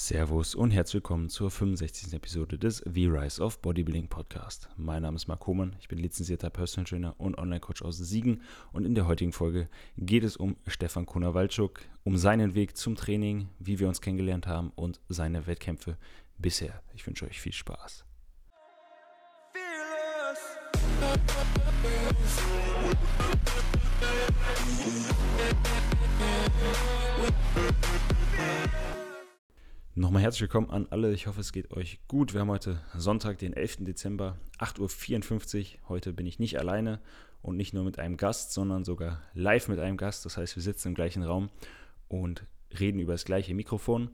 Servus und herzlich willkommen zur 65. Episode des The Rise of Bodybuilding Podcast. Mein Name ist Marc Hohmann, ich bin lizenzierter Personal Trainer und Online-Coach aus Siegen und in der heutigen Folge geht es um Stefan Konowalczuk, um seinen Weg zum Training, wie wir uns kennengelernt haben und seine Wettkämpfe bisher. Ich wünsche euch viel Spaß. Nochmal herzlich willkommen an alle. Ich hoffe, es geht euch gut. Wir haben heute Sonntag, den 11. Dezember, 8.54 Uhr. Heute bin ich nicht alleine und nicht nur mit einem Gast, sondern sogar live mit einem Gast. Das heißt, wir sitzen im gleichen Raum und reden über das gleiche Mikrofon.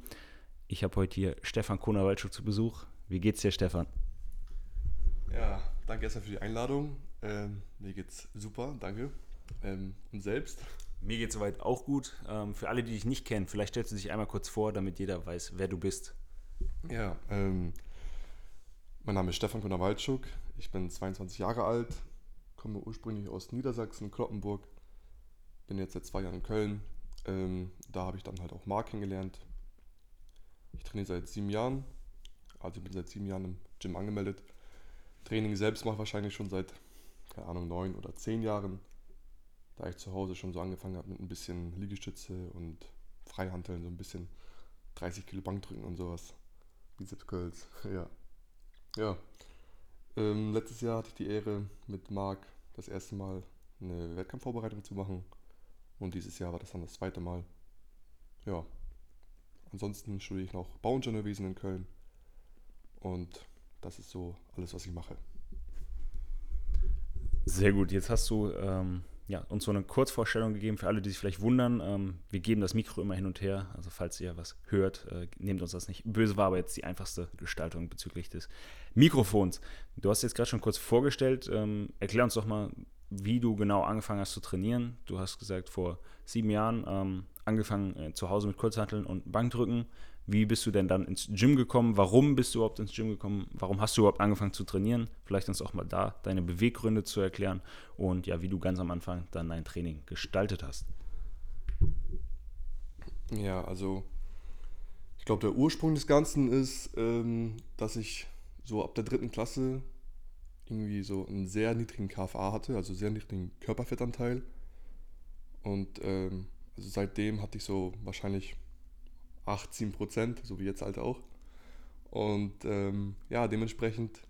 Ich habe heute hier Stefan Konawalczuk zu Besuch. Wie geht's dir, Stefan? Ja, danke erstmal für die Einladung. Ähm, mir geht's super, danke. Ähm, und selbst? Mir geht soweit auch gut. Ähm, für alle, die dich nicht kennen, vielleicht stellst du dich einmal kurz vor, damit jeder weiß, wer du bist. Ja, ähm, mein Name ist Stefan Konowalczuk. Ich bin 22 Jahre alt, komme ursprünglich aus Niedersachsen, Kloppenburg. Bin jetzt seit zwei Jahren in Köln. Ähm, da habe ich dann halt auch Mark kennengelernt. Ich trainiere seit sieben Jahren. Also bin seit sieben Jahren im Gym angemeldet. Training selbst mache ich wahrscheinlich schon seit, keine Ahnung, neun oder zehn Jahren da ich zu Hause schon so angefangen habe mit ein bisschen Liegestütze und Freihanteln, so ein bisschen 30 Kilo Bankdrücken und sowas. Bizeps Curls, ja. Ja. Ähm, letztes Jahr hatte ich die Ehre, mit Marc das erste Mal eine Wettkampfvorbereitung zu machen. Und dieses Jahr war das dann das zweite Mal. Ja. Ansonsten studiere ich noch Bauingenieurwesen in Köln. Und das ist so alles, was ich mache. Sehr gut. Jetzt hast du ähm, ja, uns so eine Kurzvorstellung gegeben für alle, die sich vielleicht wundern. Ähm, wir geben das Mikro immer hin und her. Also falls ihr was hört, äh, nehmt uns das nicht böse, war aber jetzt die einfachste Gestaltung bezüglich des Mikrofons. Du hast jetzt gerade schon kurz vorgestellt. Ähm, erklär uns doch mal, wie du genau angefangen hast zu trainieren. Du hast gesagt, vor sieben Jahren ähm, angefangen äh, zu Hause mit Kurzhanteln und Bankdrücken. Wie bist du denn dann ins Gym gekommen? Warum bist du überhaupt ins Gym gekommen? Warum hast du überhaupt angefangen zu trainieren? Vielleicht uns auch mal da deine Beweggründe zu erklären und ja, wie du ganz am Anfang dann dein Training gestaltet hast. Ja, also ich glaube, der Ursprung des Ganzen ist, ähm, dass ich so ab der dritten Klasse irgendwie so einen sehr niedrigen KFA hatte, also sehr niedrigen Körperfettanteil. Und ähm, also seitdem hatte ich so wahrscheinlich 18 Prozent, so wie jetzt halt auch. Und ähm, ja, dementsprechend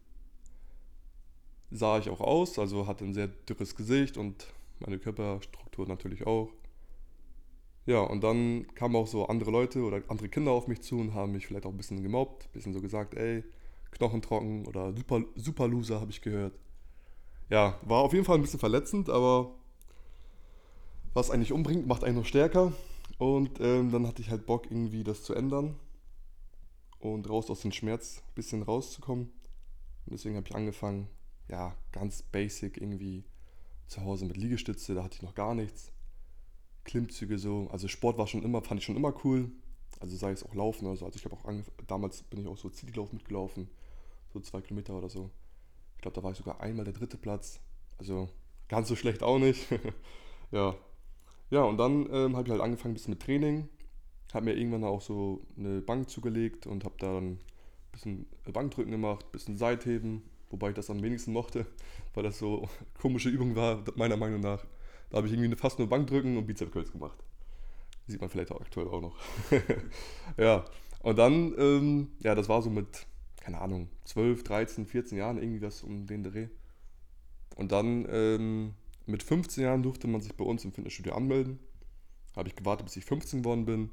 sah ich auch aus, also hatte ein sehr dürres Gesicht und meine Körperstruktur natürlich auch. Ja, und dann kamen auch so andere Leute oder andere Kinder auf mich zu und haben mich vielleicht auch ein bisschen gemobbt, ein bisschen so gesagt, ey, Knochentrocken oder super, super Loser habe ich gehört. Ja, war auf jeden Fall ein bisschen verletzend, aber was eigentlich umbringt, macht einen noch stärker. Und ähm, dann hatte ich halt Bock, irgendwie das zu ändern und raus aus dem Schmerz ein bisschen rauszukommen. Und deswegen habe ich angefangen, ja, ganz basic irgendwie zu Hause mit Liegestütze, da hatte ich noch gar nichts. Klimmzüge so, also Sport war schon immer, fand ich schon immer cool. Also sei es auch Laufen oder so. Also ich habe auch damals bin ich auch so Citylauf mitgelaufen, so zwei Kilometer oder so. Ich glaube, da war ich sogar einmal der dritte Platz. Also ganz so schlecht auch nicht. ja, ja, und dann ähm, habe ich halt angefangen ein bisschen mit Training. Habe mir irgendwann auch so eine Bank zugelegt und habe dann ein bisschen Bankdrücken gemacht, ein bisschen Seitheben, wobei ich das am wenigsten mochte, weil das so komische Übung war, meiner Meinung nach. Da habe ich irgendwie fast nur Bankdrücken und Bizepscurls gemacht. Sieht man vielleicht auch aktuell auch noch. ja, und dann, ähm, ja, das war so mit, keine Ahnung, 12, 13, 14 Jahren, irgendwie was um den Dreh. Und dann ähm, mit 15 Jahren durfte man sich bei uns im Fitnessstudio anmelden. Habe ich gewartet, bis ich 15 geworden bin.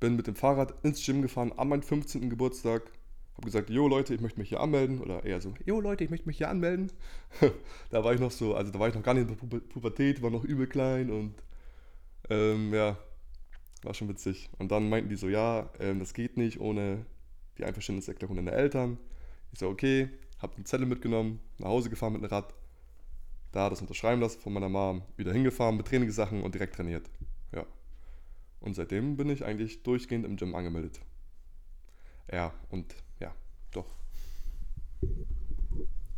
Bin mit dem Fahrrad ins Gym gefahren an meinem 15. Geburtstag. Habe gesagt, jo Leute, ich möchte mich hier anmelden. Oder eher so, jo Leute, ich möchte mich hier anmelden. da war ich noch so, also da war ich noch gar nicht in der Pubertät, war noch übel klein und ähm, ja, war schon witzig. Und dann meinten die so, ja, ähm, das geht nicht ohne die Einverständniserklärung deiner Eltern. Ich so, okay, habe einen Zettel mitgenommen, nach Hause gefahren mit dem Rad da das unterschreiben lassen von meiner Mom, wieder hingefahren mit Trainingssachen und direkt trainiert. Ja. Und seitdem bin ich eigentlich durchgehend im Gym angemeldet. Ja, und ja, doch.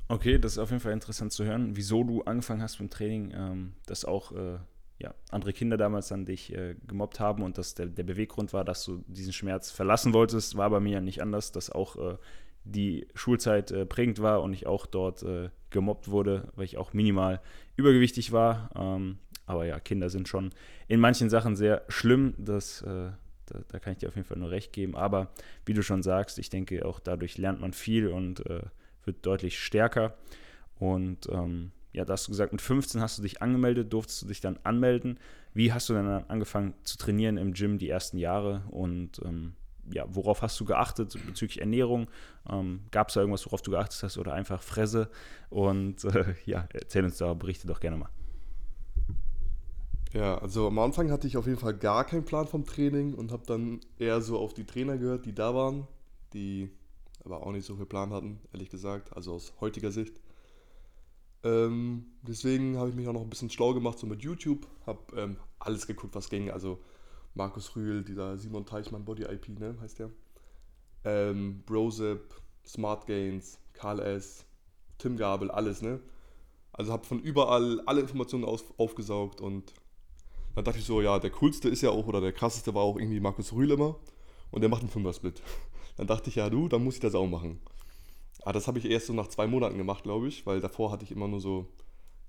Okay, das ist auf jeden Fall interessant zu hören, wieso du angefangen hast mit dem Training, ähm, das auch äh, ja, andere Kinder damals dann dich äh, gemobbt haben und dass der, der Beweggrund war, dass du diesen Schmerz verlassen wolltest, war bei mir ja nicht anders, dass auch äh, die Schulzeit äh, prägend war und ich auch dort äh, gemobbt wurde, weil ich auch minimal übergewichtig war. Ähm, aber ja, Kinder sind schon in manchen Sachen sehr schlimm. Das, äh, da, da, kann ich dir auf jeden Fall nur recht geben. Aber wie du schon sagst, ich denke, auch dadurch lernt man viel und äh, wird deutlich stärker. Und ähm, ja, da hast du gesagt, mit 15 hast du dich angemeldet, durftest du dich dann anmelden. Wie hast du dann angefangen zu trainieren im Gym die ersten Jahre und ähm, ja, worauf hast du geachtet bezüglich Ernährung? Ähm, Gab es da irgendwas, worauf du geachtet hast oder einfach Fresse? Und äh, ja, erzähl uns da, berichte doch gerne mal. Ja, also am Anfang hatte ich auf jeden Fall gar keinen Plan vom Training und habe dann eher so auf die Trainer gehört, die da waren, die aber auch nicht so viel Plan hatten, ehrlich gesagt, also aus heutiger Sicht. Ähm, deswegen habe ich mich auch noch ein bisschen schlau gemacht, so mit YouTube. Habe ähm, alles geguckt, was ging. Also Markus Rühl, dieser Simon Teichmann Body IP, ne, heißt der. Ähm, Brozip, Smart Gains, Karl S., Tim Gabel, alles, ne? Also habe von überall alle Informationen auf, aufgesaugt und dann dachte ich so, ja, der coolste ist ja auch, oder der krasseste war auch irgendwie Markus Rühl immer und der macht einen Fünfer-Split. Dann dachte ich, ja, du, dann muss ich das auch machen. Aber das habe ich erst so nach zwei Monaten gemacht, glaube ich, weil davor hatte ich immer nur so,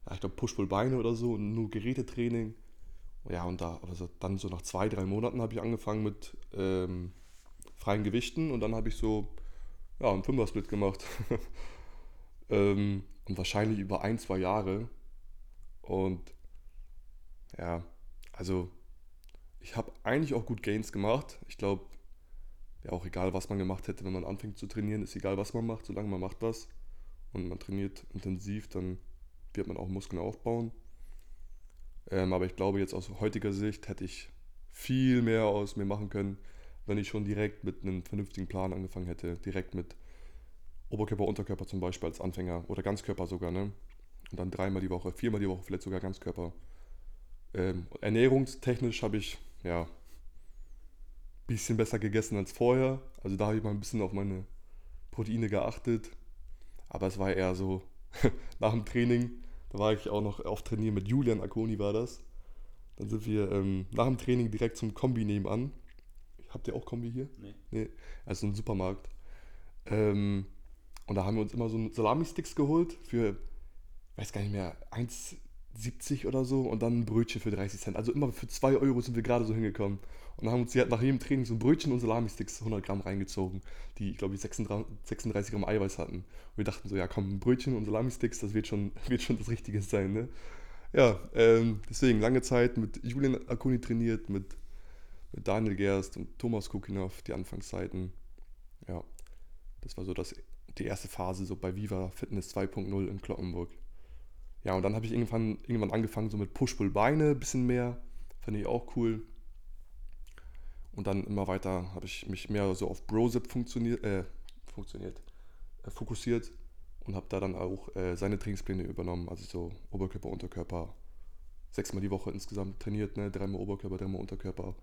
ja, ich glaube, Push-Pull-Beine oder so und nur Gerätetraining. Ja, und da, also dann so nach zwei, drei Monaten habe ich angefangen mit ähm, freien Gewichten und dann habe ich so, ja, einen Fünfer-Split gemacht. ähm, und wahrscheinlich über ein, zwei Jahre. Und ja, also ich habe eigentlich auch gut Gains gemacht. Ich glaube, ja auch egal, was man gemacht hätte, wenn man anfängt zu trainieren, ist egal, was man macht, solange man macht was und man trainiert intensiv, dann wird man auch Muskeln aufbauen. Ähm, aber ich glaube, jetzt aus heutiger Sicht hätte ich viel mehr aus mir machen können, wenn ich schon direkt mit einem vernünftigen Plan angefangen hätte. Direkt mit Oberkörper, Unterkörper zum Beispiel als Anfänger oder Ganzkörper sogar. Ne? Und dann dreimal die Woche, viermal die Woche, vielleicht sogar Ganzkörper. Ähm, ernährungstechnisch habe ich ja bisschen besser gegessen als vorher. Also da habe ich mal ein bisschen auf meine Proteine geachtet. Aber es war eher so nach dem Training. Da war ich auch noch auf Trainieren mit Julian Akoni war das. Dann sind wir ähm, nach dem Training direkt zum Kombi nebenan. Habt ihr auch Kombi hier? Nee. Nee, also ein Supermarkt. Ähm, und da haben wir uns immer so Salami-Sticks geholt für, weiß gar nicht mehr, 1,70 oder so und dann ein Brötchen für 30 Cent. Also immer für 2 Euro sind wir gerade so hingekommen und haben uns nach jedem Training so ein Brötchen und Salami-Sticks 100 Gramm reingezogen, die, glaube ich, 36 Gramm Eiweiß hatten. Und wir dachten so, ja komm, ein Brötchen und Salami-Sticks, das wird schon, wird schon das Richtige sein, ne? Ja, ähm, deswegen lange Zeit mit Julian Akuni trainiert, mit, mit Daniel Gerst und Thomas Kukinov, die Anfangszeiten. Ja, das war so das, die erste Phase so bei Viva Fitness 2.0 in Kloppenburg. Ja, und dann habe ich irgendwann, irgendwann angefangen so mit Push-Pull-Beine, ein bisschen mehr. Fand ich auch cool. Und dann immer weiter habe ich mich mehr so auf Brozip funktioniert, äh, funktioniert, äh, fokussiert und habe da dann auch äh, seine Trainingspläne übernommen. Also so Oberkörper, Unterkörper, sechsmal die Woche insgesamt trainiert, ne? dreimal Oberkörper, dreimal Unterkörper.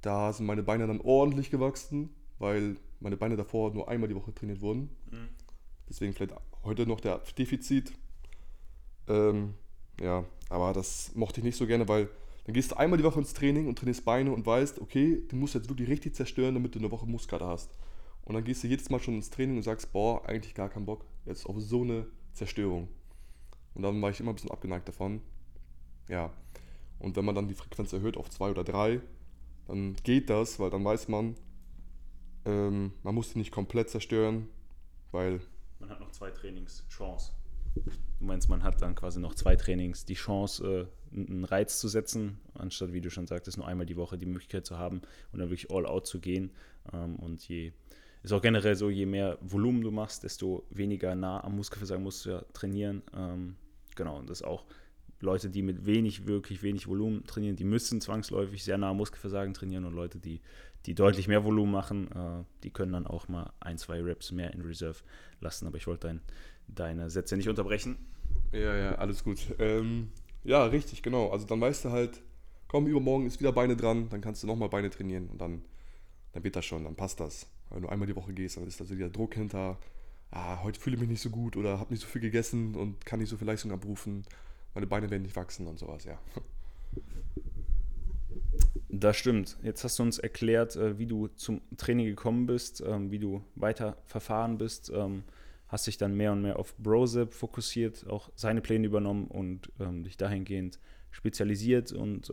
Da sind meine Beine dann ordentlich gewachsen, weil meine Beine davor nur einmal die Woche trainiert wurden. Mhm. Deswegen vielleicht heute noch der Defizit. Ähm, ja, aber das mochte ich nicht so gerne, weil dann gehst du einmal die Woche ins Training und trainierst Beine und weißt, okay, du musst jetzt wirklich richtig zerstören, damit du eine Woche Muskelkater hast. Und dann gehst du jedes Mal schon ins Training und sagst, boah, eigentlich gar keinen Bock jetzt auf so eine Zerstörung. Und dann war ich immer ein bisschen abgeneigt davon. Ja. Und wenn man dann die Frequenz erhöht auf zwei oder drei, dann geht das, weil dann weiß man, ähm, man muss die nicht komplett zerstören, weil. Man hat noch zwei Trainings Chance. Du meinst, man hat dann quasi noch zwei Trainings die Chance, äh, einen Reiz zu setzen, anstatt, wie du schon sagtest, nur einmal die Woche die Möglichkeit zu haben und dann wirklich all out zu gehen. Ähm, und je, ist auch generell so, je mehr Volumen du machst, desto weniger nah am Muskelversagen musst du ja trainieren. Ähm, genau, und das auch Leute, die mit wenig, wirklich wenig Volumen trainieren, die müssen zwangsläufig sehr nah am Muskelversagen trainieren und Leute, die, die deutlich mehr Volumen machen, äh, die können dann auch mal ein, zwei Reps mehr in Reserve lassen. Aber ich wollte dein deine Sätze nicht unterbrechen. Ja, ja, alles gut. Ähm, ja, richtig, genau. Also dann weißt du halt, komm, übermorgen ist wieder Beine dran, dann kannst du nochmal Beine trainieren und dann, dann wird das schon, dann passt das. Wenn du einmal die Woche gehst, dann ist da so wieder Druck hinter, ah, heute fühle ich mich nicht so gut oder habe nicht so viel gegessen und kann nicht so viel Leistung abrufen, meine Beine werden nicht wachsen und sowas, ja. Das stimmt. Jetzt hast du uns erklärt, äh, wie du zum Training gekommen bist, ähm, wie du weiter verfahren bist, ähm, hast dich dann mehr und mehr auf Brozip fokussiert, auch seine Pläne übernommen und ähm, dich dahingehend spezialisiert und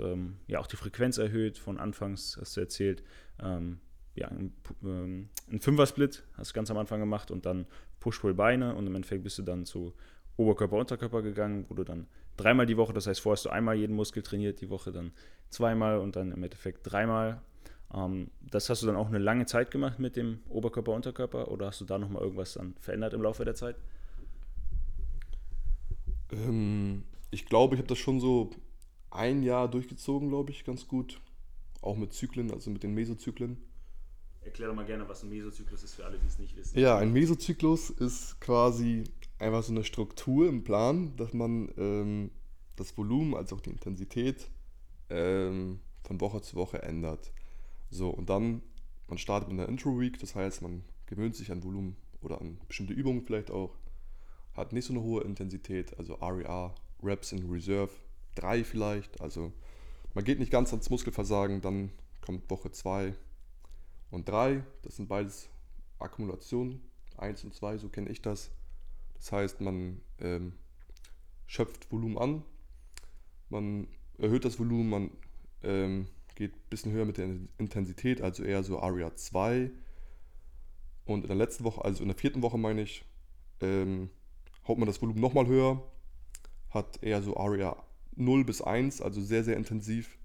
ja auch die Frequenz erhöht. Von Anfangs hast du erzählt, ja, ein, ein Fünfer-Split hast du ganz am Anfang gemacht und dann Push-Pull-Beine und im Endeffekt bist du dann zu Oberkörper, Unterkörper gegangen, wo du dann dreimal die Woche, das heißt, vorher hast du einmal jeden Muskel trainiert, die Woche dann zweimal und dann im Endeffekt dreimal. Ähm, das hast du dann auch eine lange Zeit gemacht mit dem Oberkörper, Unterkörper oder hast du da nochmal irgendwas dann verändert im Laufe der Zeit? Ähm, ich glaube, ich habe das schon so ein Jahr durchgezogen, glaube ich, ganz gut. Auch mit Zyklen, also mit den Mesozyklen. Erklär doch mal gerne, was ein Mesozyklus ist für alle, die es nicht wissen. Ja, ein Mesozyklus ist quasi einfach so eine Struktur im Plan, dass man ähm, das Volumen als auch die Intensität ähm, von Woche zu Woche ändert. So, und dann, man startet mit einer Intro-Week, das heißt, man gewöhnt sich an Volumen oder an bestimmte Übungen vielleicht auch, hat nicht so eine hohe Intensität, also RER, Reps in Reserve, 3 vielleicht, also man geht nicht ganz ans Muskelversagen, dann kommt Woche 2 und 3, das sind beides Akkumulationen, 1 und 2, so kenne ich das. Das heißt, man ähm, schöpft Volumen an, man erhöht das Volumen, man ähm, geht ein bisschen höher mit der Intensität, also eher so Aria 2. Und in der letzten Woche, also in der vierten Woche meine ich, ähm, haut man das Volumen nochmal höher, hat eher so Aria 0 bis 1, also sehr, sehr intensiv.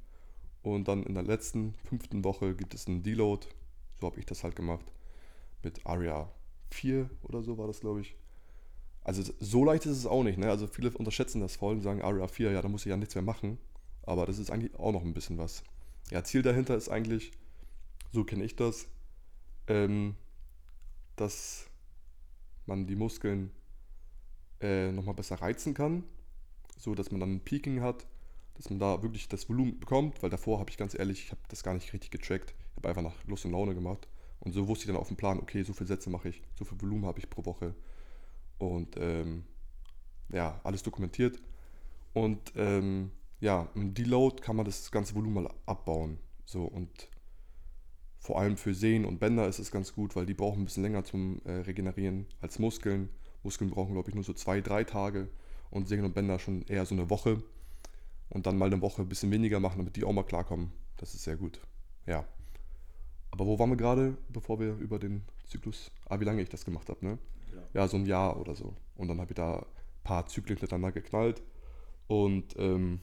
Und dann in der letzten, fünften Woche gibt es einen Deload. So habe ich das halt gemacht. Mit Aria 4 oder so war das, glaube ich. Also so leicht ist es auch nicht. Ne? Also viele unterschätzen das voll und sagen, Aria 4, ja, da muss ich ja nichts mehr machen. Aber das ist eigentlich auch noch ein bisschen was. Ja, Ziel dahinter ist eigentlich, so kenne ich das, ähm, dass man die Muskeln äh, nochmal besser reizen kann, so dass man dann ein Peaking hat, dass man da wirklich das Volumen bekommt, weil davor habe ich ganz ehrlich, ich habe das gar nicht richtig getrackt, ich habe einfach nach Lust und Laune gemacht und so wusste ich dann auf dem Plan, okay, so viele Sätze mache ich, so viel Volumen habe ich pro Woche und ähm, ja, alles dokumentiert. Und ähm, ja, im Deload kann man das ganze Volumen mal abbauen. So und vor allem für Sehnen und Bänder ist es ganz gut, weil die brauchen ein bisschen länger zum äh, Regenerieren als Muskeln. Muskeln brauchen, glaube ich, nur so zwei, drei Tage und Sehnen und Bänder schon eher so eine Woche. Und dann mal eine Woche ein bisschen weniger machen, damit die auch mal klarkommen. Das ist sehr gut. Ja. Aber wo waren wir gerade, bevor wir über den Zyklus, ah, wie lange ich das gemacht habe, ne? ja, so ein Jahr oder so. Und dann habe ich da ein paar Zyklen miteinander geknallt. Und ähm,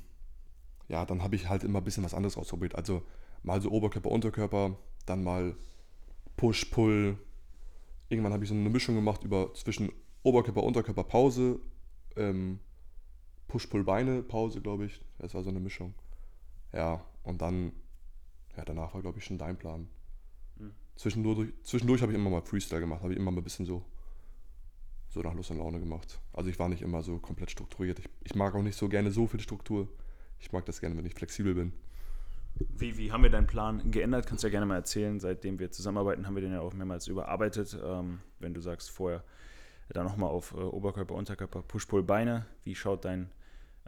ja, dann habe ich halt immer ein bisschen was anderes ausprobiert. Also mal so Oberkörper, Unterkörper, dann mal Push, Pull. Irgendwann habe ich so eine Mischung gemacht über zwischen Oberkörper, Unterkörper, Pause, ähm, Push, Pull, Beine, Pause, glaube ich. Das war so eine Mischung. Ja, und dann, ja, danach war, glaube ich, schon dein Plan. Mhm. Zwischendurch, zwischendurch habe ich immer mal Freestyle gemacht, habe ich immer mal ein bisschen so so nach Lust und Laune gemacht. Also ich war nicht immer so komplett strukturiert. Ich, ich mag auch nicht so gerne so viel Struktur. Ich mag das gerne, wenn ich flexibel bin. Wie, wie haben wir deinen Plan geändert? Kannst du ja gerne mal erzählen. Seitdem wir zusammenarbeiten, haben wir den ja auch mehrmals überarbeitet. Ähm, wenn du sagst, vorher dann nochmal auf äh, Oberkörper, Unterkörper, Push-Pull, Beine. Wie schaut dein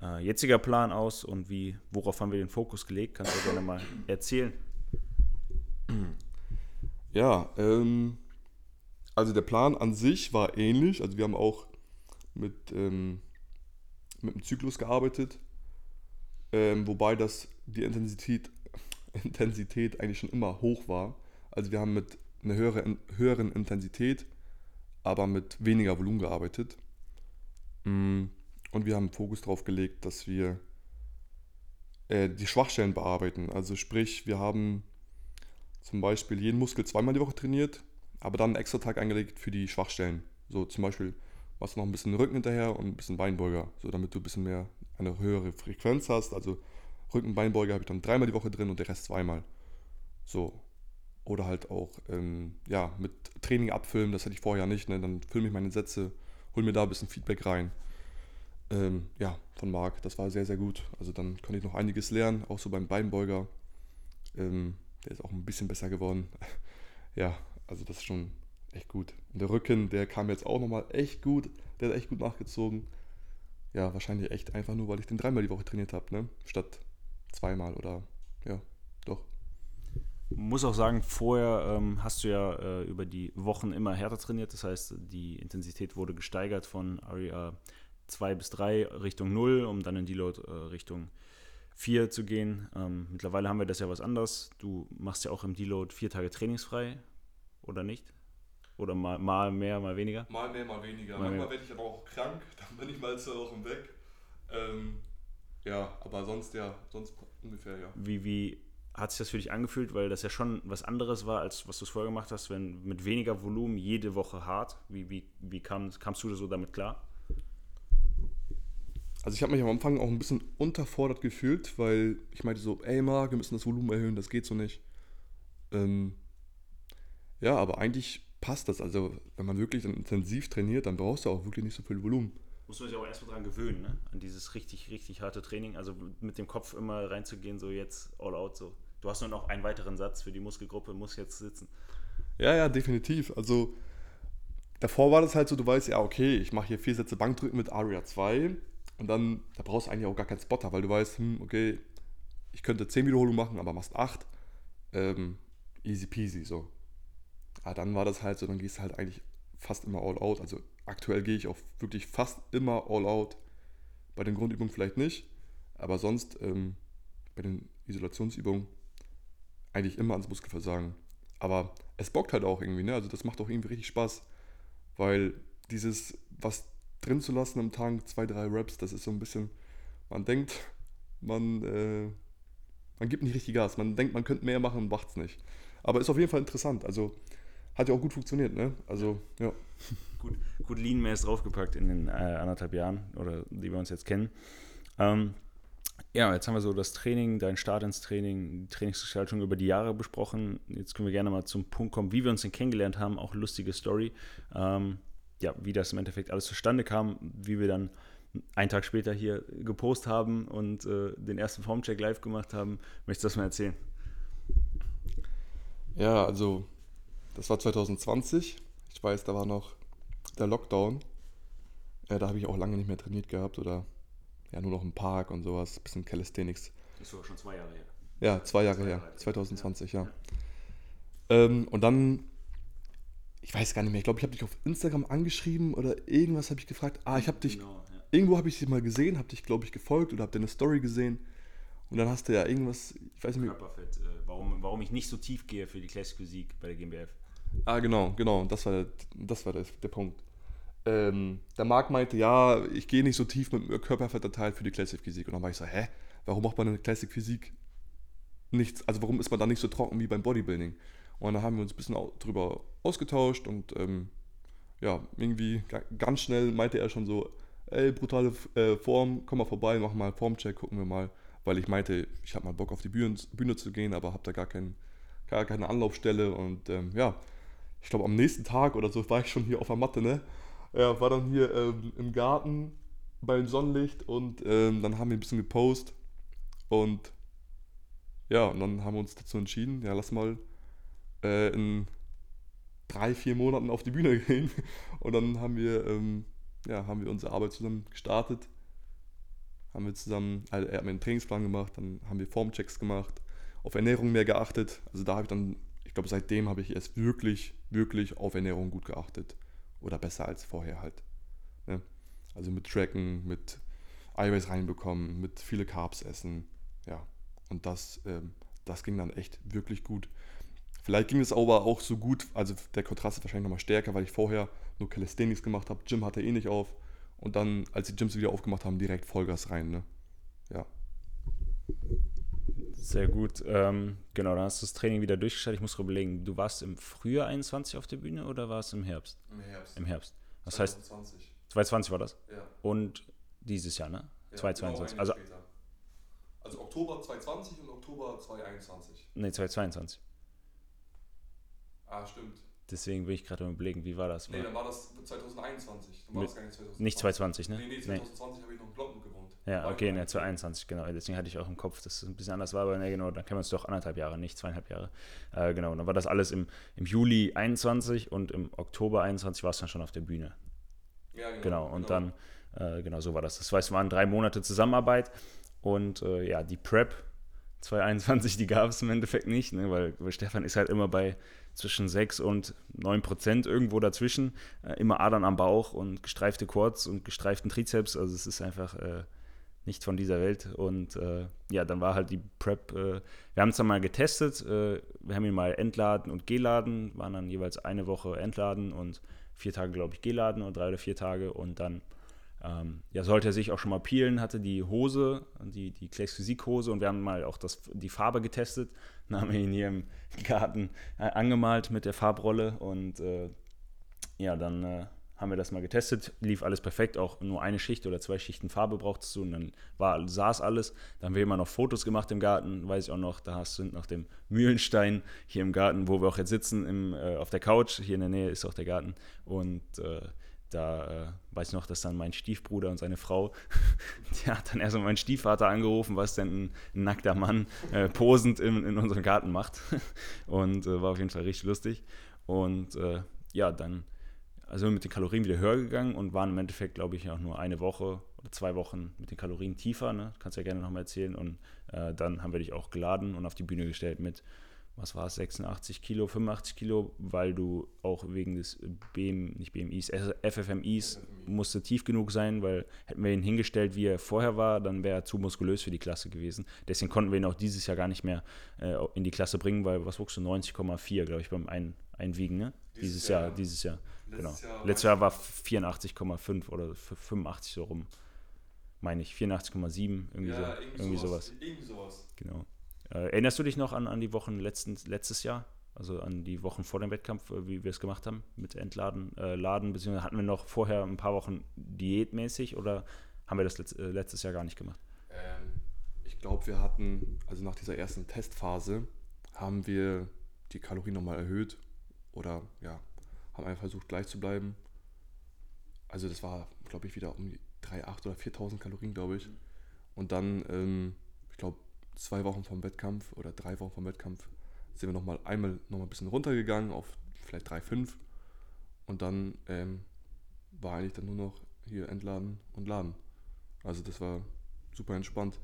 äh, jetziger Plan aus und wie, worauf haben wir den Fokus gelegt? Kannst du ja gerne mal erzählen. Ja, ähm, also der Plan an sich war ähnlich. Also wir haben auch mit, ähm, mit dem Zyklus gearbeitet, ähm, wobei das die Intensität, Intensität eigentlich schon immer hoch war. Also wir haben mit einer höheren, höheren Intensität, aber mit weniger Volumen gearbeitet. Mm, und wir haben Fokus darauf gelegt, dass wir äh, die Schwachstellen bearbeiten. Also sprich, wir haben zum Beispiel jeden Muskel zweimal die Woche trainiert aber dann einen extra Tag eingelegt für die Schwachstellen. So zum Beispiel machst noch ein bisschen Rücken hinterher und ein bisschen Beinbeuger, so damit du ein bisschen mehr eine höhere Frequenz hast. Also Rücken, Beinbeuger habe ich dann dreimal die Woche drin und der Rest zweimal. So. Oder halt auch, ähm, ja, mit Training abfilmen, das hatte ich vorher nicht. Ne? Dann filme ich meine Sätze, hol mir da ein bisschen Feedback rein. Ähm, ja, von Marc, das war sehr, sehr gut. Also dann konnte ich noch einiges lernen, auch so beim Beinbeuger. Ähm, der ist auch ein bisschen besser geworden. ja, also das ist schon echt gut. Und der Rücken, der kam jetzt auch nochmal echt gut. Der hat echt gut nachgezogen. Ja, wahrscheinlich echt einfach nur, weil ich den dreimal die Woche trainiert habe, ne? Statt zweimal oder ja, doch. Muss auch sagen, vorher ähm, hast du ja äh, über die Wochen immer härter trainiert. Das heißt, die Intensität wurde gesteigert von Area 2 bis 3 Richtung 0, um dann in Deload äh, Richtung 4 zu gehen. Ähm, mittlerweile haben wir das ja was anderes. Du machst ja auch im Deload vier Tage trainingsfrei, oder nicht? Oder mal, mal mehr, mal weniger? Mal mehr, mal weniger. Mal Manchmal werde ich aber auch krank, dann bin ich mal zwei Wochen weg. Ähm, ja, aber sonst ja, sonst ungefähr ja. Wie, wie hat sich das für dich angefühlt? Weil das ja schon was anderes war, als was du vorher gemacht hast, wenn mit weniger Volumen jede Woche hart. Wie, wie, wie kam, kamst du so damit klar? Also ich habe mich am Anfang auch ein bisschen unterfordert gefühlt, weil ich meinte so, ey Marc, wir müssen das Volumen erhöhen, das geht so nicht. Ähm, ja, aber eigentlich passt das. Also wenn man wirklich intensiv trainiert, dann brauchst du auch wirklich nicht so viel Volumen. Muss man sich aber erstmal dran gewöhnen, ne? an dieses richtig, richtig harte Training. Also mit dem Kopf immer reinzugehen, so jetzt all out. So. Du hast nur noch einen weiteren Satz für die Muskelgruppe, muss jetzt sitzen. Ja, ja, definitiv. Also davor war das halt so, du weißt, ja, okay, ich mache hier vier Sätze Bankdrücken mit Aria 2 und dann, da brauchst du eigentlich auch gar keinen Spotter, weil du weißt, hm, okay, ich könnte 10 Wiederholungen machen, aber machst 8. Ähm, easy peasy, so. Aber dann war das halt so, dann gehst du halt eigentlich fast immer all out. Also aktuell gehe ich auch wirklich fast immer all out. Bei den Grundübungen vielleicht nicht, aber sonst ähm, bei den Isolationsübungen eigentlich immer ans Muskelversagen. Aber es bockt halt auch irgendwie, ne? Also das macht auch irgendwie richtig Spaß, weil dieses, was drin zu lassen im Tank, zwei, drei Reps, das ist so ein bisschen, man denkt, man, äh, man gibt nicht richtig Gas. Man denkt, man könnte mehr machen und macht es nicht. Aber ist auf jeden Fall interessant. Also hat ja auch gut funktioniert, ne? Also, ja. Gut, gut lean-mäßig draufgepackt in den äh, anderthalb Jahren, oder die wir uns jetzt kennen. Ähm, ja, jetzt haben wir so das Training, deinen Start ins Training, die Trainingsgestaltung über die Jahre besprochen. Jetzt können wir gerne mal zum Punkt kommen, wie wir uns denn kennengelernt haben. Auch lustige Story. Ähm, ja, wie das im Endeffekt alles zustande kam, wie wir dann einen Tag später hier gepostet haben und äh, den ersten Formcheck live gemacht haben. Möchtest du das mal erzählen? Ja, also das war 2020. Ich weiß, da war noch der Lockdown. Ja, da habe ich auch lange nicht mehr trainiert gehabt oder ja, nur noch im Park und sowas. Bisschen Calisthenics. Das ist sogar schon zwei Jahre her. Ja, zwei Jahre Zwei her. Jahre alt. 2020, ja. Ja. Ähm, und dann, ich weiß gar nicht mehr, ich glaube, ich habe dich auf Instagram angeschrieben oder irgendwas habe ich gefragt. Ah, ich habe dich, Genau, ja. irgendwo habe ich dich mal gesehen, habe dich, glaube ich, gefolgt oder habe deine Story gesehen. Und dann hast du ja irgendwas, ich weiß nicht mehr. Körperfett, äh, warum, warum ich nicht so tief gehe für die Classic Physik bei der GmbF. Ah, genau, genau, das war, der, das war der, der Punkt. Ähm, der Marc meinte, ja, ich gehe nicht so tief mit dem Körperfettanteil für die Classic Physik. Und dann war ich so, hä, warum macht man in der Classic Physik nichts, also warum ist man da nicht so trocken wie beim Bodybuilding? Und dann haben wir uns ein bisschen drüber ausgetauscht und ähm, ja, irgendwie ga- ganz schnell meinte er schon so, ey, brutale äh, Form, komm mal vorbei, mach mal Formcheck, gucken wir mal. Weil ich meinte, ich habe mal Bock auf die Bühne, Bühne zu gehen, aber habe da gar, kein, gar keine Anlaufstelle und ähm, ja, ich glaube am nächsten Tag oder so war ich schon hier auf der Matte, ne? Ja, war dann hier ähm, im Garten beim Sonnenlicht und ähm, dann haben wir ein bisschen gepostet und ja, und dann haben wir uns dazu entschieden, ja, lass mal äh, in drei, vier Monaten auf die Bühne gehen. Und dann haben wir, ähm, ja, haben wir unsere Arbeit zusammen gestartet. Haben wir zusammen, also er hat mir einen Trainingsplan gemacht, dann haben wir Formchecks gemacht, auf Ernährung mehr geachtet. Also da habe ich dann, glaube, seitdem habe ich erst wirklich, wirklich auf Ernährung gut geachtet. Oder besser als vorher halt. Ne? Also mit Tracken, mit Eiweiß reinbekommen, mit viele Carbs essen. Ja, und das, ähm, das ging dann echt wirklich gut. Vielleicht ging es aber auch so gut, also der Kontrast ist wahrscheinlich nochmal stärker, weil ich vorher nur Calisthenics gemacht habe. Gym hatte eh nicht auf. Und dann, als die Gyms wieder aufgemacht haben, direkt Vollgas rein. Ne? Ja. Sehr gut. Ähm, genau, dann hast du das Training wieder durchgestartet. Ich muss überlegen, du warst im Frühjahr 21 auf der Bühne oder warst du im Herbst? Im Herbst. Im Herbst. Das heißt, 2020. 2020 war das. Ja. Und dieses Jahr, ne? Ja, 2022. genau, Also, später. also Oktober 2020 und Oktober 2021. nee, 2022. Ah, stimmt. Deswegen bin ich gerade überlegen, wie war das? Nee, dann war das 2021. Dann war das gar nicht 2020. Nicht 2020, ne? Nee, nee, 2020 habe ich noch in Glockenburg gewohnt. Ja, okay, ne, nicht. 2021, genau. Deswegen hatte ich auch im Kopf, dass es ein bisschen anders war, aber ne, genau, dann kennen wir uns doch anderthalb Jahre, nicht zweieinhalb Jahre. Äh, genau, und dann war das alles im, im Juli 21 und im Oktober 21 war es dann schon auf der Bühne. Ja, Genau, und dann, äh, genau so war das. Das heißt, es waren drei Monate Zusammenarbeit und äh, ja, die Prep 221, die gab es im Endeffekt nicht, ne? weil, weil Stefan ist halt immer bei zwischen 6 und 9 Prozent irgendwo dazwischen. Äh, immer Adern am Bauch und gestreifte Quads und gestreiften Trizeps. Also es ist einfach äh, nicht von dieser Welt. Und äh, ja, dann war halt die Prep. Äh, wir haben es dann mal getestet. Äh, wir haben ihn mal entladen und geladen. Waren dann jeweils eine Woche entladen und vier Tage, glaube ich, geladen und drei oder vier Tage. Und dann ähm, ja, sollte er sich auch schon mal peelen, hatte die Hose, die, die Clays Physik Hose und wir haben mal auch das, die Farbe getestet. Dann haben wir ihn hier im Garten äh, angemalt mit der Farbrolle und äh, ja, dann äh, haben wir das mal getestet, lief alles perfekt, auch nur eine Schicht oder zwei Schichten Farbe brauchtest du und dann war, saß alles. Dann haben wir immer noch Fotos gemacht im Garten, weiß ich auch noch, da sind noch dem Mühlenstein hier im Garten, wo wir auch jetzt sitzen, im, äh, auf der Couch, hier in der Nähe ist auch der Garten und äh, da äh, weiß ich noch, dass dann mein Stiefbruder und seine Frau, der hat dann erst mal meinen Stiefvater angerufen, was denn ein, ein nackter Mann äh, posend in, in unserem Garten macht. Und äh, war auf jeden Fall richtig lustig. Und äh, ja, dann also sind wir mit den Kalorien wieder höher gegangen und waren im Endeffekt, glaube ich, auch nur eine Woche oder zwei Wochen mit den Kalorien tiefer. Ne? Kannst ja gerne nochmal erzählen. Und äh, dann haben wir dich auch geladen und auf die Bühne gestellt mit was war es, 86 Kilo, 85 Kilo, weil du auch wegen des BM, nicht BMIs, FFMIs musste tief genug sein, weil hätten wir ihn hingestellt, wie er vorher war, dann wäre er zu muskulös für die Klasse gewesen. Deswegen konnten wir ihn auch dieses Jahr gar nicht mehr äh, in die Klasse bringen, weil was wuchst du, 90,4, glaube ich, beim Ein Einwiegen, ne? Dieses, dieses Jahr, Jahr, dieses Jahr. Letztes genau. Jahr Letztes Jahr war 84,5 oder 85 so rum. Meine ich, 84,7, irgendwie, ja, so, irgendwie sowas. sowas. Irgendwie sowas. Genau. Äh, erinnerst du dich noch an, an die Wochen letzten, letztes Jahr? Also an die Wochen vor dem Wettkampf, äh, wie wir es gemacht haben mit Entladen, äh, Laden, beziehungsweise hatten wir noch vorher ein paar Wochen diätmäßig oder haben wir das letzt, äh, letztes Jahr gar nicht gemacht? Ähm, ich glaube, wir hatten, also nach dieser ersten Testphase, haben wir die Kalorien nochmal erhöht oder ja, haben einfach versucht gleich zu bleiben. Also das war, glaube ich, wieder um die 3.800 oder 4.000 Kalorien, glaube ich. Und dann, ähm, ich glaube, zwei Wochen vom Wettkampf oder drei Wochen vom Wettkampf sind wir nochmal einmal noch mal ein bisschen runtergegangen auf vielleicht 3,5 und dann ähm, war eigentlich dann nur noch hier entladen und laden. Also das war super entspannt.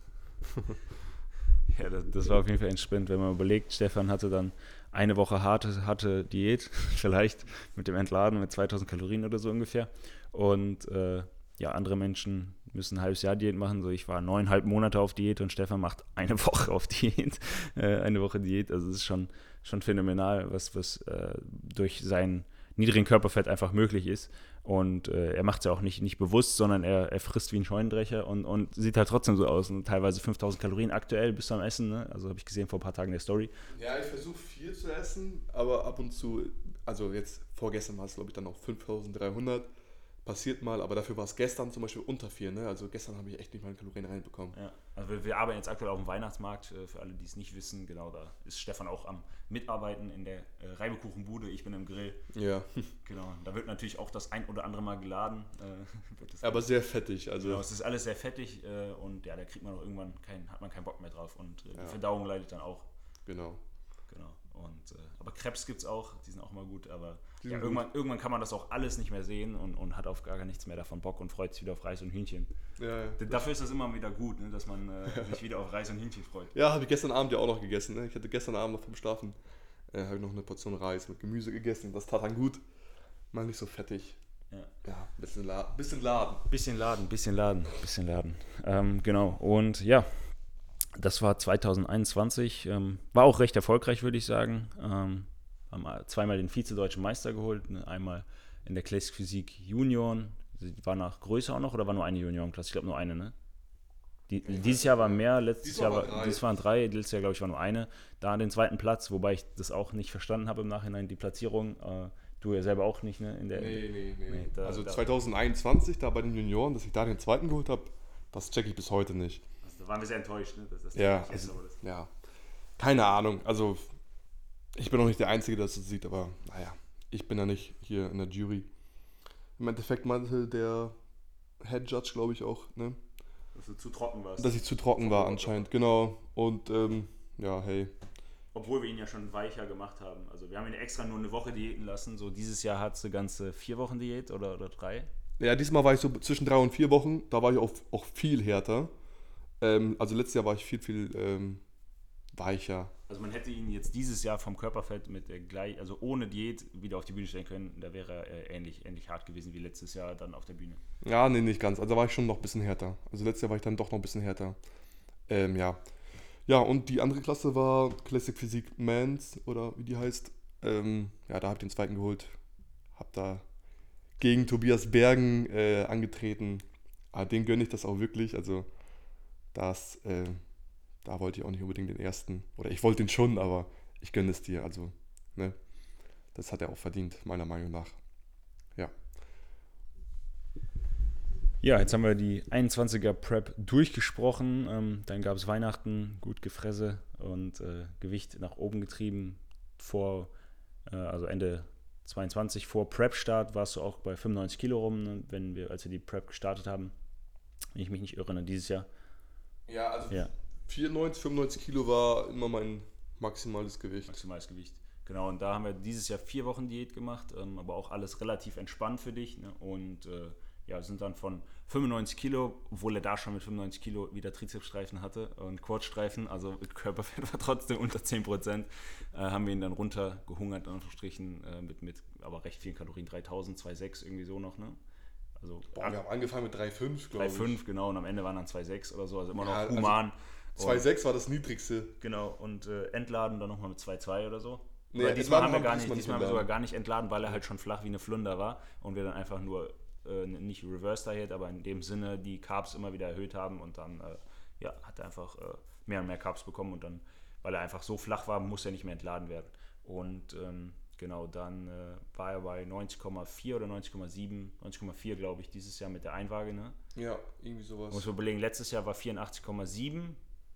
ja, das, das, war auf jeden Fall entspannt, wenn man überlegt, Stefan hatte dann eine Woche harte, harte Diät, vielleicht mit dem Entladen mit 2000 Kalorien oder so ungefähr. Und äh, ja, andere Menschen müssen ein halbes Jahr Diät machen. So, ich war neuneinhalb Monate auf Diät und Stefan macht eine Woche auf Diät, äh, eine Woche Diät. Also es ist schon, schon phänomenal, was, was äh, durch seinen niedrigen Körperfett einfach möglich ist. Und äh, er macht es ja auch nicht, nicht bewusst, sondern er, er frisst wie ein Scheunendrecher und, und sieht halt trotzdem so aus. Und teilweise 5000 Kalorien aktuell bis zum Essen. Ne? Also habe ich gesehen vor ein paar Tagen in der Story. Ja, ich versuche viel zu essen, aber ab und zu, also jetzt vorgestern war es glaube ich dann noch 5300 passiert mal, aber dafür war es gestern zum Beispiel unter 4. Ne? Also gestern habe ich echt nicht meine Kalorien reinbekommen. Ja, also wir, wir, arbeiten jetzt aktuell auf dem Weihnachtsmarkt, äh, für alle, die es nicht wissen, genau da ist Stefan auch am Mitarbeiten in der äh, Reibekuchenbude, ich bin im Grill. Ja. Genau, da wird natürlich auch das ein oder andere Mal geladen. Äh, aber sehr fettig. Also. Genau, es ist alles sehr fettig äh, und ja, da kriegt man auch irgendwann kein, hat man keinen Bock mehr drauf und äh, ja. die Verdauung leidet dann auch. Genau. Und, äh, aber Krebs gibt es auch, die sind auch immer gut, aber ja, irgendwann, irgendwann kann man das auch alles nicht mehr sehen und, und hat auf gar nichts mehr davon Bock und freut sich wieder auf Reis und Hühnchen. Ja, ja. Dafür ist das immer wieder gut, ne, dass man äh, sich wieder auf Reis und Hühnchen freut. Ja, habe ich gestern Abend ja auch noch gegessen. Ne? Ich hatte gestern Abend noch vom Schlafen äh, habe noch eine Portion Reis mit Gemüse gegessen. Das tat dann gut. Mal nicht so fettig. Ja, ja bisschen, La bisschen Laden. Bisschen Laden, bisschen Laden, bisschen Laden. Ähm, genau. Und ja, das war 2021. Ähm, war auch recht erfolgreich, würde ich sagen. Ähm, haben zweimal den Vize-Deutschen Meister geholt, ne? einmal in der Classic Physik Junioren. War nach größer auch noch oder war nur eine Juniorenklasse? Ich glaube nur eine, ne? Die, dieses Jahr war mehr, letztes Jahr war, drei. dieses waren drei, letztes Jahr glaube ich war nur eine. Da den zweiten Platz, wobei ich das auch nicht verstanden habe im Nachhinein, die Platzierung. Äh, du ja selber auch nicht, ne? In der, nee, nee, nee. nee da, also da, 2021, da bei den Junioren, dass ich da den zweiten geholt habe, das checke ich bis heute nicht. Also da waren wir sehr enttäuscht, ne? Das, das ja, also, ja. Keine Ahnung. Also ich bin auch nicht der Einzige, der das sieht, aber naja, ich bin ja nicht hier in der Jury. Im Endeffekt meinte der Head Judge, glaube ich, auch, ne? Dass du zu trocken warst. Dass ich zu trocken war anscheinend, genau. Und ähm, ja, hey. Obwohl wir ihn ja schon weicher gemacht haben. Also wir haben ihn extra nur eine Woche diäten lassen. So dieses Jahr hat sie ganze vier Wochen Diät oder, oder drei. Ja, diesmal war ich so zwischen drei und vier Wochen. Da war ich auch, auch viel härter. Ähm, also letztes Jahr war ich viel, viel ähm, weicher. Also man hätte ihn jetzt dieses Jahr vom Körperfett mit der gleich, also ohne Diät wieder auf die Bühne stellen können. Da wäre er äh, ähnlich, ähnlich hart gewesen wie letztes Jahr dann auf der Bühne. Ja, nee, nicht ganz. Also da war ich schon noch ein bisschen härter. Also letztes Jahr war ich dann doch noch ein bisschen härter. Ähm, ja. Ja, und die andere Klasse war Classic Physik Mans oder wie die heißt. Ähm, ja, da habe ich den zweiten geholt. Hab da gegen Tobias Bergen äh, angetreten. Aber den gönne ich das auch wirklich. Also das, äh, da wollte ich auch nicht unbedingt den ersten. Oder ich wollte den schon, aber ich gönne es dir. Also, ne? Das hat er auch verdient, meiner Meinung nach. Ja. Ja, jetzt haben wir die 21er Prep durchgesprochen. Ähm, dann gab es Weihnachten, gut Gefresse und äh, Gewicht nach oben getrieben. Vor, äh, also Ende 22, vor Prep-Start warst du auch bei 95 Kilo rum, ne, wenn wir, als wir die Prep gestartet haben. Wenn ich mich nicht irre, ne, dieses Jahr. Ja, also Ja. 94, 95 Kilo war immer mein maximales Gewicht. Maximales Gewicht. Genau, und da haben wir dieses Jahr vier Wochen Diät gemacht, ähm, aber auch alles relativ entspannt für dich. Ne? Und äh, ja, sind dann von 95 Kilo, obwohl er da schon mit 95 Kilo wieder Trizepsstreifen hatte und Quadstreifen, also Körperfett war trotzdem unter 10 Prozent, äh, haben wir ihn dann runtergehungert, in Anführungsstrichen, äh, mit, mit aber recht vielen Kalorien, 3000, 2,6 irgendwie so noch. Ne? Also Boah, wir haben angefangen mit 3,5, glaube ich. 3,5, genau, und am Ende waren dann 2,6 oder so, also immer noch Ja, also human. Und- 2,6 war das niedrigste. Genau, und äh, entladen dann nochmal mit 2,2 oder so. Nee, oder diesmal haben wir gar nicht, diesmal diesmal haben wir sogar entladen. gar nicht entladen, weil er halt schon flach wie eine Flunder war und wir dann einfach nur äh, nicht Reverse Diet, aber in dem Sinne die Carbs immer wieder erhöht haben und dann äh, ja, hat er einfach äh, mehr und mehr Carbs bekommen und dann, weil er einfach so flach war, muss er nicht mehr entladen werden. Und ähm, genau, dann äh, war er bei 90,4 oder 90,7, 90,4 glaube ich, dieses Jahr mit der Einwaage, ne? Ja, irgendwie sowas. Muss man überlegen, letztes Jahr war 84,7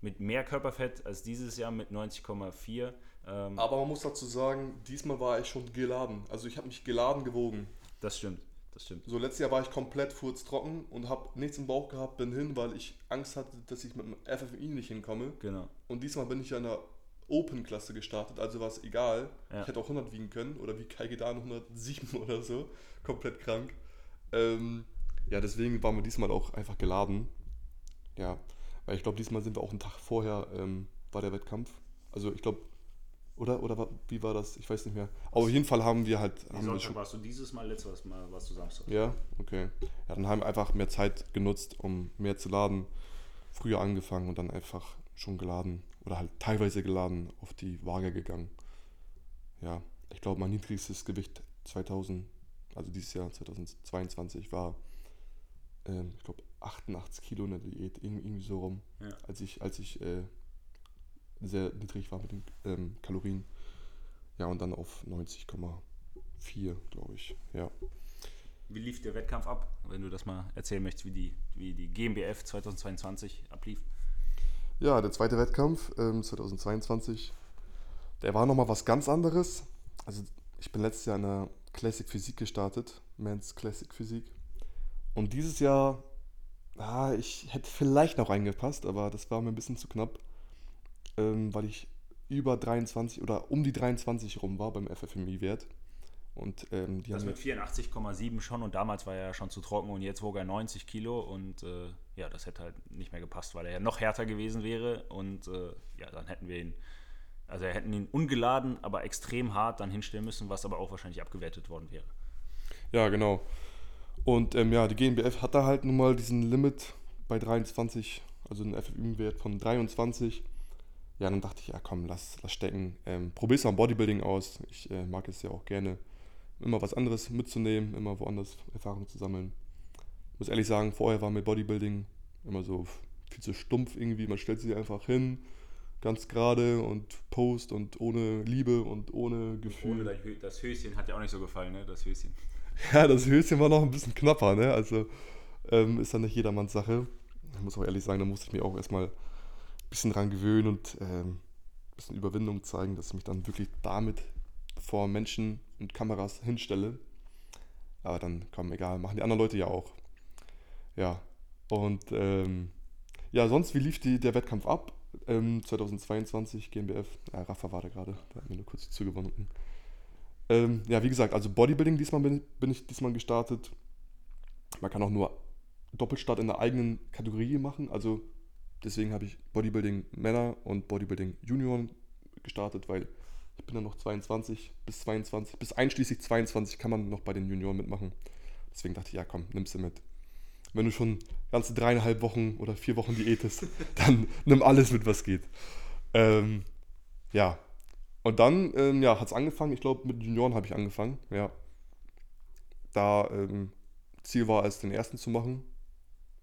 mit mehr Körperfett als dieses Jahr mit 90,4. Ähm, Aber man muss dazu sagen, diesmal war ich schon geladen. Also ich habe mich geladen gewogen. das stimmt, das stimmt. So letztes Jahr war ich komplett furztrocken und habe nichts im Bauch gehabt, bin hin, weil ich Angst hatte, dass ich mit dem FFI nicht hinkomme. Genau. Und diesmal bin ich ja in der Open-Klasse gestartet, also war es egal. Ja. Ich hätte auch 100 wiegen können oder wie Kai Gedan 107 oder so. Komplett krank. Ähm, ja, deswegen waren wir diesmal auch einfach geladen. Ja, weil ich glaube, diesmal sind wir auch einen Tag vorher, ähm, war der Wettkampf. Also ich glaube, oder? Oder wie war das? Ich weiß nicht mehr. Aber auf jeden Fall haben wir halt. Haben wir schon, warst du dieses Mal, letztes Mal warst du Samstag. ja, okay. Ja, dann haben wir einfach mehr Zeit genutzt, um mehr zu laden. Früher angefangen und dann einfach schon geladen oder halt teilweise geladen auf die Waage gegangen. Ja, ich glaube, mein niedrigstes Gewicht 2000, also dieses Jahr 2022 war, ähm, ich glaube, 88 Kilo in der Diät, irgendwie, so rum, Ja. als ich, als ich äh, sehr niedrig war mit den ähm, Kalorien. Ja, und dann auf 90,4, glaube ich. Ja. Wie lief der Wettkampf ab, wenn du das mal erzählen möchtest, wie die, wie die GmbF 2022 ablief? Ja, der zweite Wettkampf ähm, 2022, der war nochmal was ganz anderes. Also ich bin letztes Jahr in der Classic Physik gestartet, Men's Classic Physik. Und dieses Jahr, ah, ich hätte vielleicht noch reingepasst, aber das war mir ein bisschen zu knapp, ähm, weil ich über 23 oder um die 23 rum war beim FFMI-Wert. Und ähm, Das mit 84,7 schon und damals war er ja schon zu trocken und jetzt wog er 90 Kilo und äh, ja, das hätte halt nicht mehr gepasst, weil er ja noch härter gewesen wäre und äh, ja, dann hätten wir ihn, also hätten ihn ungeladen, aber extrem hart dann hinstellen müssen, was aber auch wahrscheinlich abgewertet worden wäre. Ja, genau. Und ähm, ja, die GmbF hat da halt nun mal diesen Limit bei 23, also einen FFÜ-Wert von 23. Ja, dann dachte ich, ja komm, lass, lass stecken. Ähm, probier's mal Bodybuilding aus. Ich äh, mag es ja auch gerne, immer was anderes mitzunehmen, immer woanders Erfahrung zu sammeln. Muss ehrlich sagen, vorher war mir Bodybuilding immer so viel zu stumpf irgendwie. Man stellt sich einfach hin, ganz gerade und post und ohne Liebe und ohne Gefühl. Ohne das Höschen hat dir auch nicht so gefallen, ne? Das Höschen. Ja, das Höschen war noch ein bisschen knapper, ne? Also ähm, ist dann nicht jedermanns Sache. Ich muss auch ehrlich sagen, da musste ich mir auch erstmal ein bisschen dran gewöhnen und ähm, ein bisschen Überwindung zeigen, dass ich mich dann wirklich damit vor Menschen und Kameras hinstelle. Aber dann, komm, egal, machen die anderen Leute ja auch. Ja, und ähm, ja, sonst, wie lief die, der Wettkampf ab? Ähm, 2022 GmbF, ja, Rafa war da gerade, da hat mir nur kurz zugewunken. Ähm, ja, wie gesagt, also Bodybuilding diesmal bin, bin ich diesmal gestartet. Man kann auch nur Doppelstart in der eigenen Kategorie machen, also deswegen habe ich Bodybuilding Männer und Bodybuilding Junioren gestartet, weil ich bin dann noch 22 bis 22, bis einschließlich 22 kann man noch bei den Junioren mitmachen. Deswegen dachte ich, ja komm, nimmst du mit. Wenn du schon ganze dreieinhalb Wochen oder vier Wochen diätest, dann nimm alles mit, was geht. Ähm, ja. Und dann ähm, ja, hat es angefangen. Ich glaube, mit Junioren habe ich angefangen. Ja. Da ähm, Ziel war es, den ersten zu machen.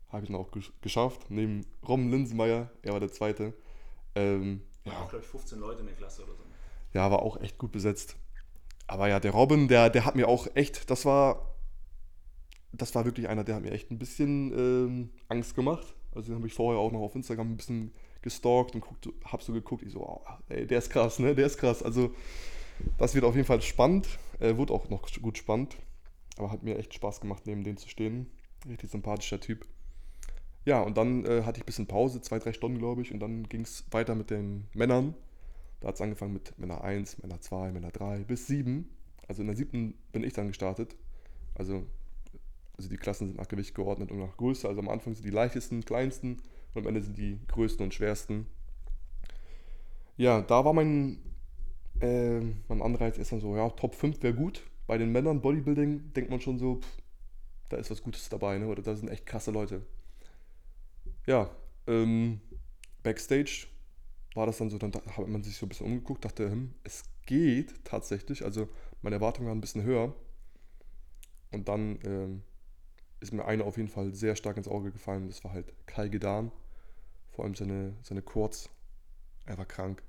Habe ich dann auch gesch geschafft. Neben Rom Linsenmeier, er war der Zweite. Ähm, ja. Auch, glaube ich, 15 Leute in der Klasse oder so. Ja, war auch echt gut besetzt. Aber ja, der Robin, der, der hat mir auch echt, das war, das war wirklich einer, der hat mir echt ein bisschen ähm, Angst gemacht. Also den habe ich vorher auch noch auf Instagram ein bisschen gestalkt und guckt, hab so geguckt, ich so, oh, ey, der ist krass, ne, der ist krass. Also das wird auf jeden Fall spannend, äh, wurde auch noch gut spannend, aber hat mir echt Spaß gemacht, neben dem zu stehen. Richtig sympathischer Typ. Ja, und dann äh, hatte ich ein bisschen Pause, zwei, drei Stunden, glaube ich, und dann ging es weiter mit den Männern. Da hat es angefangen mit Männer 1, Männer 2, Männer 3 bis 7. Also in der siebten bin ich dann gestartet. Also, also die Klassen sind nach Gewicht geordnet und nach Größe. Also am Anfang sind die leichtesten, kleinsten und am Ende sind die größten und schwersten. Ja, da war mein, äh, mein Anreiz dann so, ja, Top 5 wäre gut. Bei den Männern Bodybuilding denkt man schon so, pff, da ist was Gutes dabei, ne? oder da sind echt krasse Leute. Ja, ähm, Backstage war das dann so, dann hat man sich so ein bisschen umgeguckt, dachte, hm, es geht tatsächlich. Also meine Erwartungen waren ein bisschen höher. Und dann ähm, ist mir einer auf jeden Fall sehr stark ins Auge gefallen. Das war halt Kai Gedan. Vor allem seine, seine Quads. Er war krank.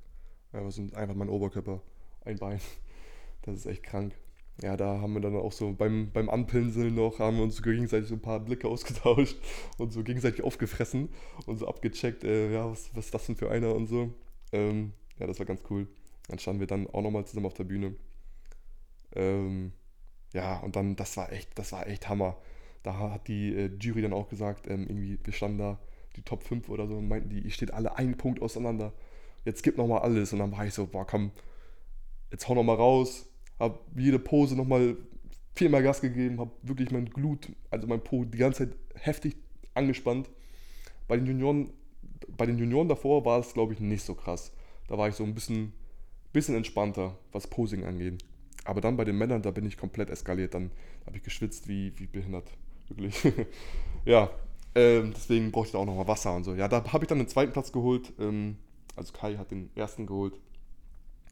Er war so einfach mein Oberkörper, ein Bein. Das ist echt krank. Ja, da haben wir dann auch so beim, beim Anpinseln noch, haben wir uns gegenseitig so ein paar Blicke ausgetauscht und so gegenseitig aufgefressen und so abgecheckt, äh, ja, was, was ist das denn für einer und so. Ähm, ja, das war ganz cool. Dann standen wir dann auch nochmal zusammen auf der Bühne. Ähm, ja, und dann, das war echt, das war echt Hammer. Da hat die äh, Jury dann auch gesagt, ähm, irgendwie, wir standen da, die Top 5 oder so, und meinten die, ihr steht alle einen Punkt auseinander. Jetzt gib nochmal alles. Und dann war ich so, boah, komm, jetzt hau nochmal raus habe jede Pose nochmal viermal Gas gegeben, habe wirklich mein Glut, also mein Po die ganze Zeit heftig angespannt. Bei den Junioren, bei den Junioren davor war es, glaube ich, nicht so krass. Da war ich so ein bisschen, bisschen entspannter, was Posing angeht. Aber dann bei den Männern, da bin ich komplett eskaliert. Dann habe ich geschwitzt wie, wie behindert. Wirklich. ja, ähm, deswegen brauchte ich da auch nochmal Wasser und so. Ja, da habe ich dann den zweiten Platz geholt. Ähm, also Kai hat den ersten geholt.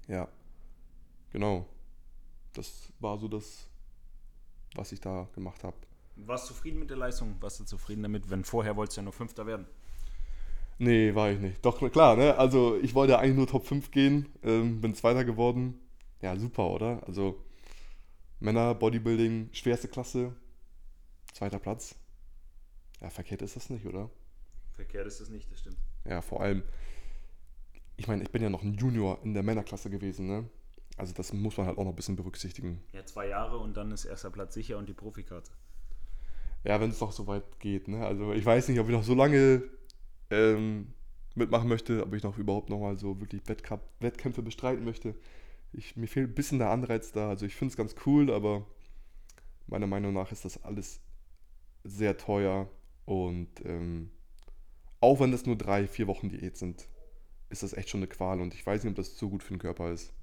Ja, genau das war so das, was ich da gemacht habe. Warst du zufrieden mit der Leistung? Warst du zufrieden damit? Wenn vorher wolltest du ja nur Fünfter werden. Nee, war ich nicht. Doch, klar, ne? Also ich wollte ja eigentlich nur Top 5 gehen, ähm, bin Zweiter geworden. Ja, super, oder? Also Männer, Bodybuilding, schwerste Klasse, zweiter Platz. Ja, verkehrt ist das nicht, oder? Verkehrt ist das nicht, das stimmt. Ja, vor allem, ich meine, ich bin ja noch ein Junior in der Männerklasse gewesen, ne? Also das muss man halt auch noch ein bisschen berücksichtigen. Ja, zwei Jahre und dann ist erster Platz sicher und die Profikarte. Ja, wenn es noch so weit geht. Ne? Also ich weiß nicht, ob ich noch so lange ähm, mitmachen möchte, ob ich noch überhaupt noch mal so wirklich Wettkampf, Wettkämpfe bestreiten möchte. Ich, mir fehlt ein bisschen der Anreiz da. Also ich finde es ganz cool, aber meiner Meinung nach ist das alles sehr teuer und ähm, auch wenn das nur drei, vier Wochen Diät sind, ist das echt schon eine Qual und ich weiß nicht, ob das so gut für den Körper ist.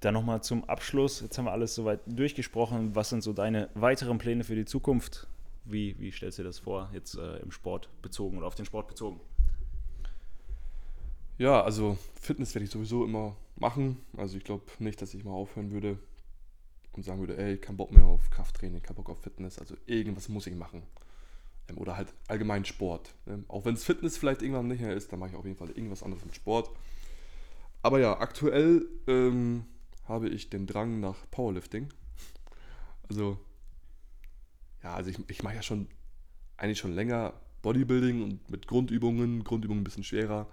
Dann nochmal zum Abschluss. Jetzt haben wir alles soweit durchgesprochen. Was sind so deine weiteren Pläne für die Zukunft? Wie, wie stellst du dir das vor, jetzt äh, im Sport bezogen oder auf den Sport bezogen? Ja, also Fitness werde ich sowieso immer machen. Also ich glaube nicht, dass ich mal aufhören würde und sagen würde, ey, kein Bock mehr auf Krafttraining, kein Bock auf Fitness. Also irgendwas muss ich machen. Ähm, oder halt allgemein Sport. Ähm, auch wenn es Fitness vielleicht irgendwann nicht mehr ist, dann mache ich auf jeden Fall irgendwas anderes mit Sport. Aber ja, aktuell ähm, habe ich den Drang nach Powerlifting. Also, ja, also ich, ich mache ja schon eigentlich schon länger Bodybuilding und mit Grundübungen, Grundübungen ein bisschen schwerer.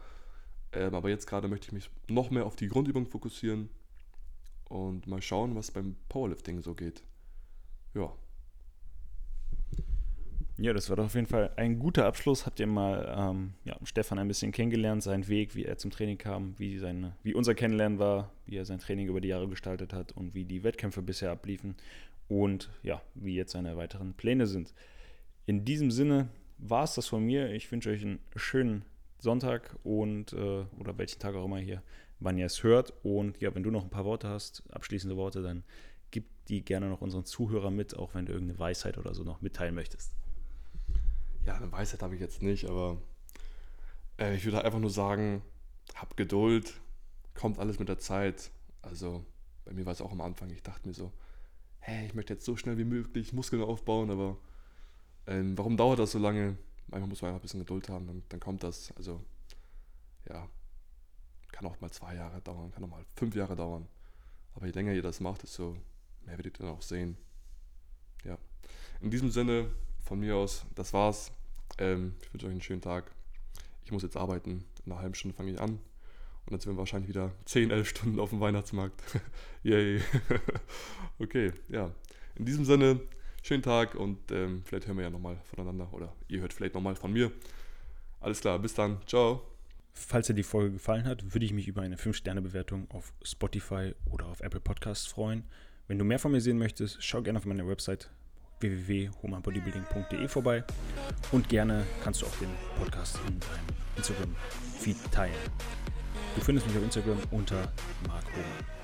Ähm, aber jetzt gerade möchte ich mich noch mehr auf die Grundübung fokussieren und mal schauen, was beim Powerlifting so geht. Ja. Ja, das war doch auf jeden Fall ein guter Abschluss. Habt ihr mal ähm, ja, Stefan ein bisschen kennengelernt, seinen Weg, wie er zum Training kam, wie, seine, wie unser Kennenlernen war, wie er sein Training über die Jahre gestaltet hat und wie die Wettkämpfe bisher abliefen und ja, wie jetzt seine weiteren Pläne sind. In diesem Sinne war es das von mir. Ich wünsche euch einen schönen Sonntag und äh, oder welchen Tag auch immer hier, wann ihr es hört. Und ja, wenn du noch ein paar Worte hast, abschließende Worte, dann gib die gerne noch unseren Zuhörern mit, auch wenn du irgendeine Weisheit oder so noch mitteilen möchtest. Ja, eine Weisheit habe ich jetzt nicht, aber äh, ich würde einfach nur sagen, hab Geduld, kommt alles mit der Zeit. Also bei mir war es auch am Anfang, ich dachte mir so, hey, ich möchte jetzt so schnell wie möglich Muskeln aufbauen, aber ähm, warum dauert das so lange? Manchmal muss man einfach ein bisschen Geduld haben, dann, dann kommt das. Also, ja, kann auch mal zwei Jahre dauern, kann auch mal fünf Jahre dauern. Aber je länger ihr das macht, desto mehr werdet ihr dann auch sehen. Ja. In diesem Sinne, von mir aus, das war's. Ähm, ich wünsche euch einen schönen Tag. Ich muss jetzt arbeiten. In einer halben Stunde fange ich an. Und dann sind wir wahrscheinlich wieder 10, 11 Stunden auf dem Weihnachtsmarkt. Yay. okay, ja. In diesem Sinne, schönen Tag und ähm, vielleicht hören wir ja nochmal voneinander oder ihr hört vielleicht nochmal von mir. Alles klar, bis dann. Ciao. Falls dir die Folge gefallen hat, würde ich mich über eine 5-Sterne-Bewertung auf Spotify oder auf Apple Podcasts freuen. Wenn du mehr von mir sehen möchtest, schau gerne auf meine Website www.humanbodybuilding.de vorbei und gerne kannst du auch den Podcast in deinem Instagram-Feed teilen. Du findest mich auf Instagram unter Mark Hohmann.